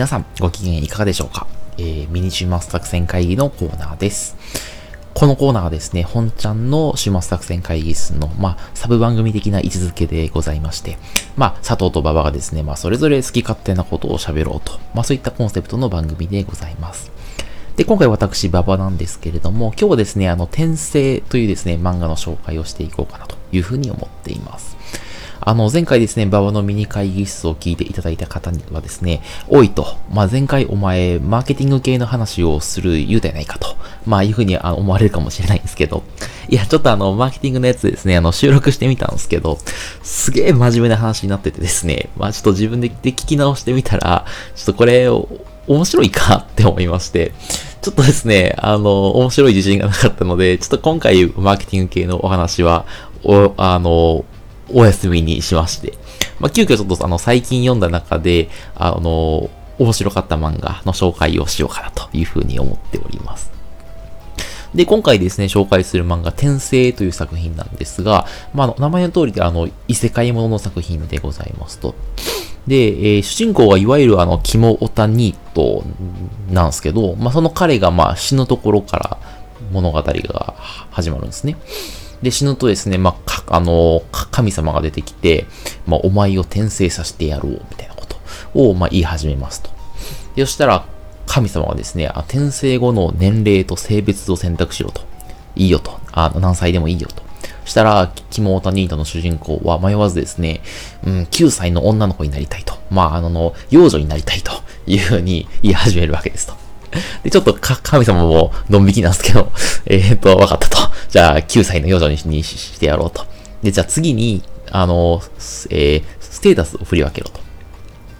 皆さん、ご機嫌いかがでしょうか？えー、ミニ週末作戦会議のコーナーです。このコーナーはですね、本ちゃんの週末作戦会議室の、まあ、サブ番組的な位置づけでございまして、まあ、佐藤と馬場がですね、まあ、それぞれ好き勝手なことを喋ろうと、まあ、そういったコンセプトの番組でございます。で、今回私、馬場なんですけれども、今日はですね、あの、転生というですね、漫画の紹介をしていこうかなというふうに思っています。あの、前回ですね、馬場のミニ会議室を聞いていただいた方にはですね、おいと、まあ、前回お前、マーケティング系の話をする言うてないかと、まあ、いうふうに思われるかもしれないんですけど、いや、ちょっとあの、マーケティングのやつですね、あの、収録してみたんですけど、すげえ真面目な話になっててですね、まあ、ちょっと自分で聞き直してみたら、ちょっとこれ、面白いかって思いまして、ちょっとですね、あの、面白い自信がなかったので、ちょっと今回マーケティング系のお話は、お、あの、お休みにしまして。まあ、急遽ちょっとあの、最近読んだ中で、あの、面白かった漫画の紹介をしようかなというふうに思っております。で、今回ですね、紹介する漫画、転生という作品なんですが、まあ、の、名前の通りで、あの、異世界ものの作品でございますと。で、えー、主人公はいわゆるあの、キモオタニートなんですけど、まあ、その彼がまあ、死ぬところから物語が始まるんですね。で、死ぬとですね、まあ、あの、神様が出てきて、まあ、お前を転生させてやろう、みたいなことを、まあ、言い始めますと。そしたら、神様はですね、あ転生後の年齢と性別を選択しろと。いいよと。あ何歳でもいいよと。したら、キモータニートの主人公は迷わずですね、うん、9歳の女の子になりたいと。まあ、あの、幼女になりたいというふうに言い始めるわけですと。で、ちょっとか神様もドン引きなんですけど、えっ、ー、と、わかったと。じゃあ、9歳の幼女ににしてやろうと。で、じゃあ次に、あの、えー、ステータスを振り分けろと。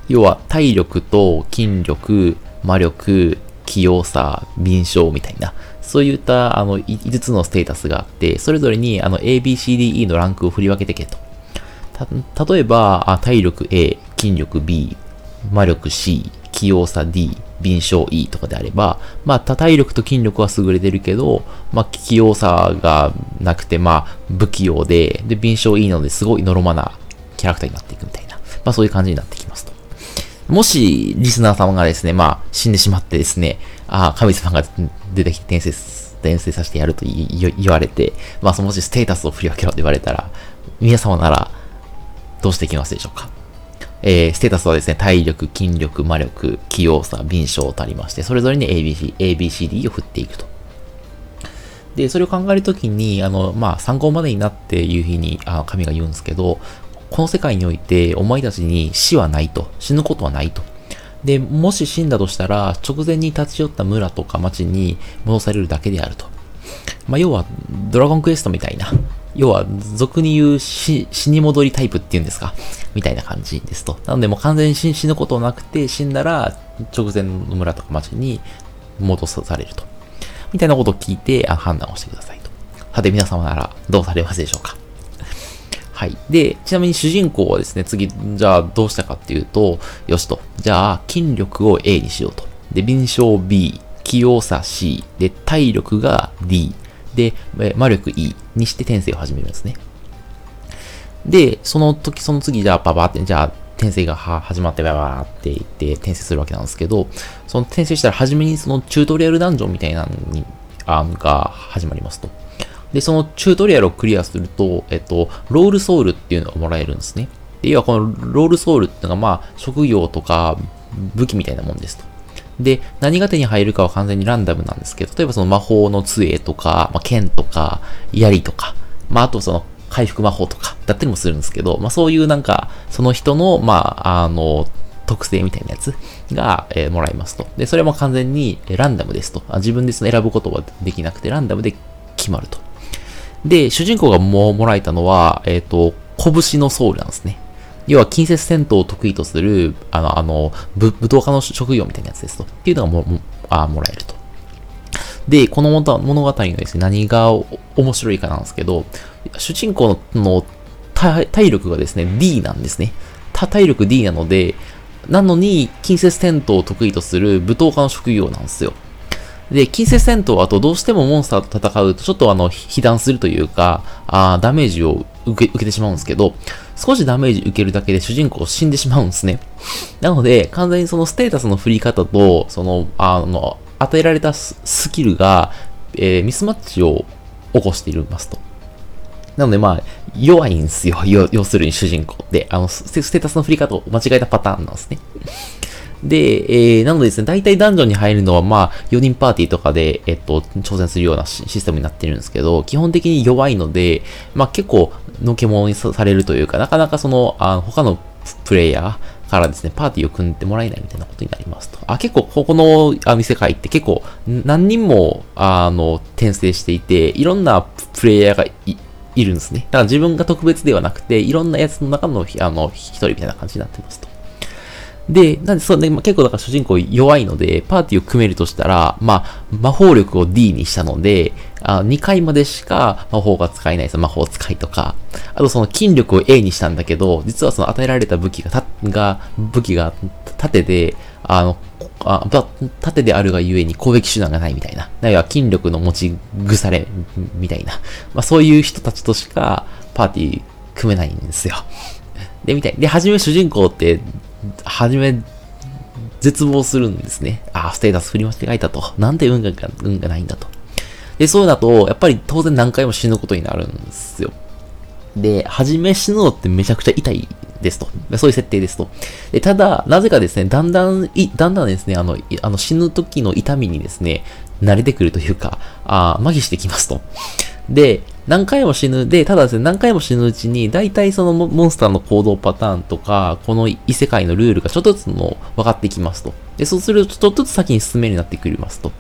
要は、体力と筋力、魔力、器用さ、敏捷みたいな、そういった、あの、5つのステータスがあって、それぞれに、あの、A, B, C, D, E のランクを振り分けてけと。た、例えば、あ体力 A、筋力 B、魔力 C、器用さ D、敏捷 E とかであれば、まあ、体力と筋力は優れてるけど、まあ、器用さがなくて、まあ、不器用で、で、敏捷 E なのですごいノロマなキャラクターになっていくみたいな、まあ、そういう感じになってきますと。もし、リスナー様がですね、まあ、死んでしまってですね、ああ、神様が出てきて転生、転生させてやると言われて、まあ、そのもしステータスを振り分けろと言われたら、皆様なら、どうしていきますでしょうか？えー、ステータスはですね、体力、筋力、魔力、器用さ、敏捷とありまして、それぞれに ABC、ABCD を振っていくと。で、それを考えるときに、あの、まあ、参考までになっていうふうに、あ神が言うんですけど、この世界において、お前たちに死はないと。死ぬことはないと。で、もし死んだとしたら、直前に立ち寄った村とか町に戻されるだけであると。まあ、要は、ドラゴンクエストみたいな、要は、俗に言う死に戻りタイプっていうんですか？みたいな感じですと。なのでもう完全に死ぬことなくて、死んだら直前の村とか町に戻されると。みたいなことを聞いて判断をしてくださいと。さて皆様ならどうされますでしょうか？はい。で、ちなみに主人公はですね、次、じゃあどうしたかっていうと、よしと。じゃあ、筋力を A にしようと。で、敏捷 B、器用さ C、で、体力が D、で、魔力 E にして転生を始めるんですね。で、その時、その次、じゃあ、パパって、じゃあ、転生が始まって、ババーって言って転生するわけなんですけど、その転生したら、初めにそのチュートリアルダンジョンみたいなのに、あが始まりますと。で、そのチュートリアルをクリアすると、えっと、ロールソウルっていうのがもらえるんですね。で、要はこのロールソウルっていうのが、まあ、職業とか武器みたいなもんですと。で、何が手に入るかは完全にランダムなんですけど、例えばその魔法の杖とか、まあ、剣とか、槍とか、まあ、あとその回復魔法とかだったりもするんですけど、まあ、そういうなんか、その人の、まあ、あの、特性みたいなやつが、えー、もらえますと。で、それも完全にランダムですと。自分でその選ぶことはできなくて、ランダムで決まると。で、主人公がももらえたのは、えっ、ー、と、拳のソウルなんですね。要は近接戦闘を得意とする、あの、あの、武道家の職業みたいなやつですと。っていうのがも、もあもらえると。で、この物語のですね、何が面白いかなんですけど、主人公の体力がですね、D なんですね。体力 D なので、なのに、近接戦闘を得意とする武闘家の職業なんですよ。で、近接戦闘はとどうしてもモンスターと戦うと、ちょっとあの、被弾するというか、あダメージを受け受けてしまうんですけど、少しダメージ受けるだけで主人公死んでしまうんですね。なので、完全にそのステータスの振り方と、その、あの、与えられたスキルが、えー、ミスマッチを起こしていますと。なのでまあ、弱いんですよ。要するに主人公で。あの、ステータスの振り方を間違えたパターンなんですね。で、えー、なのでですね、大体ダンジョンに入るのは、まあ、4人パーティーとかで、えっと、挑戦するようなシステムになってるんですけど、基本的に弱いので、まあ結構、のけものにされるというか、なかなかその、あの他のプレイヤーからですね、パーティーを組んでもらえないみたいなことになりますと。あ、結構、ここの、あの、世界って結構、何人も、あの、転生していて、いろんなプレイヤーがい、いるんですね。だから自分が特別ではなくて、いろんなやつの中の、あの、一人みたいな感じになってますと。で、なんで、そうね、結構だから主人公弱いので、パーティーを組めるとしたら、まあ、魔法力を D にしたので、あ2回までしか魔法が使えないです。魔法使いとか。あとその筋力を A にしたんだけど、実はその与えられた武器が、た、が、武器が盾で、あの、あ盾であるがゆえに攻撃手段がないみたいな。なは筋力の持ち腐れみたいな。まあそういう人たちとしかパーティー組めないんですよ。で、みたい。で、はじめ主人公って、はじめ、絶望するんですね。ああ、ステータス振り間違えたと。なんで運が、運がないんだと。で、そうだと、やっぱり当然何回も死ぬことになるんですよ。で、はじめ死ぬのってめちゃくちゃ痛いですと。そういう設定ですと。で、ただ、なぜかですね、だんだん、い、だんだんですね、あの、あの死ぬ時の痛みにですね、慣れてくるというか、あ麻痺してきますと。で、何回も死ぬ。で、ただですね、何回も死ぬうちに、大体そのモンスターの行動パターンとか、この異世界のルールがちょっとずつの分かってきますと。で、そうすると、ちょっとずつ先に進めるようになってくりますと。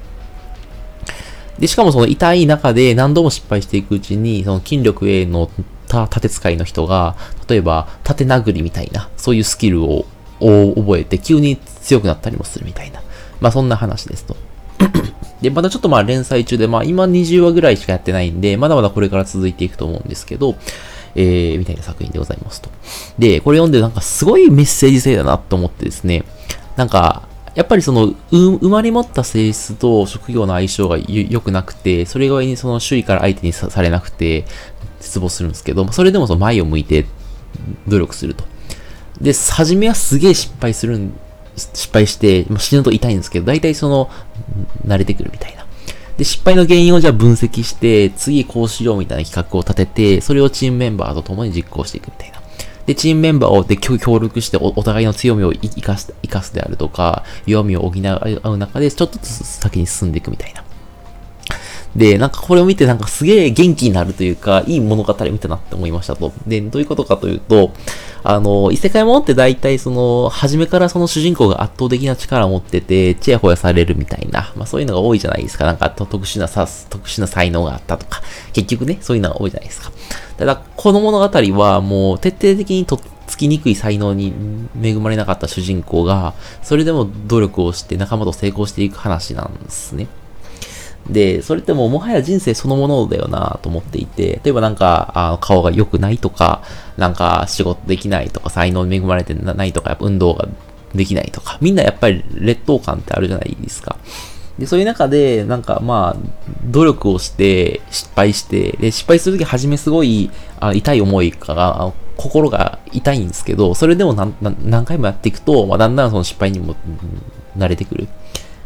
で、しかもその痛い中で何度も失敗していくうちに、その筋力 A の盾使いの人が、例えば縦殴りみたいな、そういうスキルを覚えて急に強くなったりもするみたいな。まあそんな話ですと。で、まだちょっとまあ連載中で、まあ今20話ぐらいしかやってないんで、まだまだこれから続いていくと思うんですけど、えー、みたいな作品でございますと。で、これ読んでなんかすごいメッセージ性だなと思ってですね、なんか、やっぱりその、生まれ持った性質と職業の相性が良くなくて、それがにその周囲から相手にされなくて、絶望するんですけど、それでもその前を向いて努力すると。で、初めはすげえ失敗するん失敗して、まあ、死ぬと痛いんですけど、大体その、慣れてくるみたいな。で、失敗の原因をじゃあ分析して、次こうしようみたいな企画を立てて、それをチームメンバーと共に実行していくみたいな。で、チームメンバーをで協力してお互いの強みを生かす、生かすであるとか、弱みを補う中で、ちょっとずつ先に進んでいくみたいな。で、なんかこれを見てなんかすげえ元気になるというか、いい物語を見たなって思いましたと。で、どういうことかというと、あの、異世界ものって大体その、初めからその主人公が圧倒的な力を持ってて、チヤホヤされるみたいな、まあそういうのが多いじゃないですか。なんか特殊なさ、特殊な才能があったとか、結局ね、そういうのが多いじゃないですか。ただ、この物語はもう徹底的にとっつきにくい才能に恵まれなかった主人公が、それでも努力をして仲間と成功していく話なんですね。で、それってもうもはや人生そのものだよなと思っていて、例えばなんか、あの顔が良くないとか、なんか仕事できないとか、才能に恵まれてないとか、やっぱ運動ができないとか、みんなやっぱり劣等感ってあるじゃないですか。で、そういう中で、なんかまあ、努力をして失敗して、で、失敗するとき初めすごいあ痛い思いから、心が痛いんですけど、それでも何回もやっていくと、まあ、だんだんその失敗にも慣れてくる。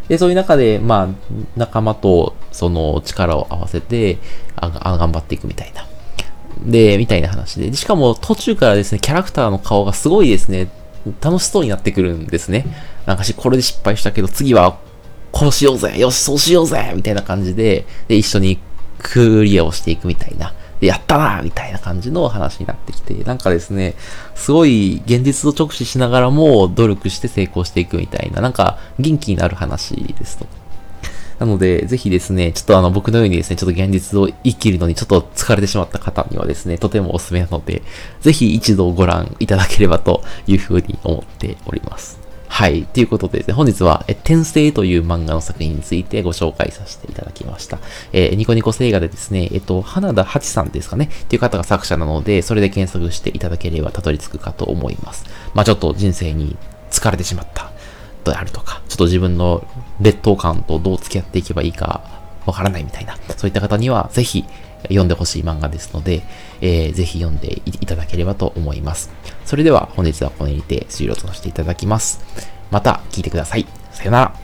で、そういう中で、まあ、仲間とその力を合わせて、あ頑張っていくみたいな。で、みたいな話で。しかも途中からですね、キャラクターの顔がすごいですね、楽しそうになってくるんですね。なんかし、これで失敗したけど、次はこうしようぜよし、そうしようぜみたいな感じで、で、一緒にクリアをしていくみたいな。やったなみたいな感じの話になってきて、なんかですね、すごい現実を直視しながらも努力して成功していくみたいな、なんか元気になる話ですと。なので、ぜひですね、ちょっとあの僕のようにですね、ちょっと現実を生きるのにちょっと疲れてしまった方にはですね、とてもおすすめなので、ぜひ一度ご覧いただければというふうに思っております。はい。ということでですね、本日は、え、転生という漫画の作品についてご紹介させていただきました。えー、ニコニコ星画でですね、えっと、花田八さんですかね、っていう方が作者なので、それで検索していただければたどり着くかと思います。まあちょっと人生に疲れてしまったであるとか、ちょっと自分の劣等感とどう付き合っていけばいいかわからないみたいな、そういった方にはぜひ読んでほしい漫画ですので、えー、ぜひ読んでいただければと思います。それでは本日はここにて終了とさせていただきます。また聞いてください。さよなら。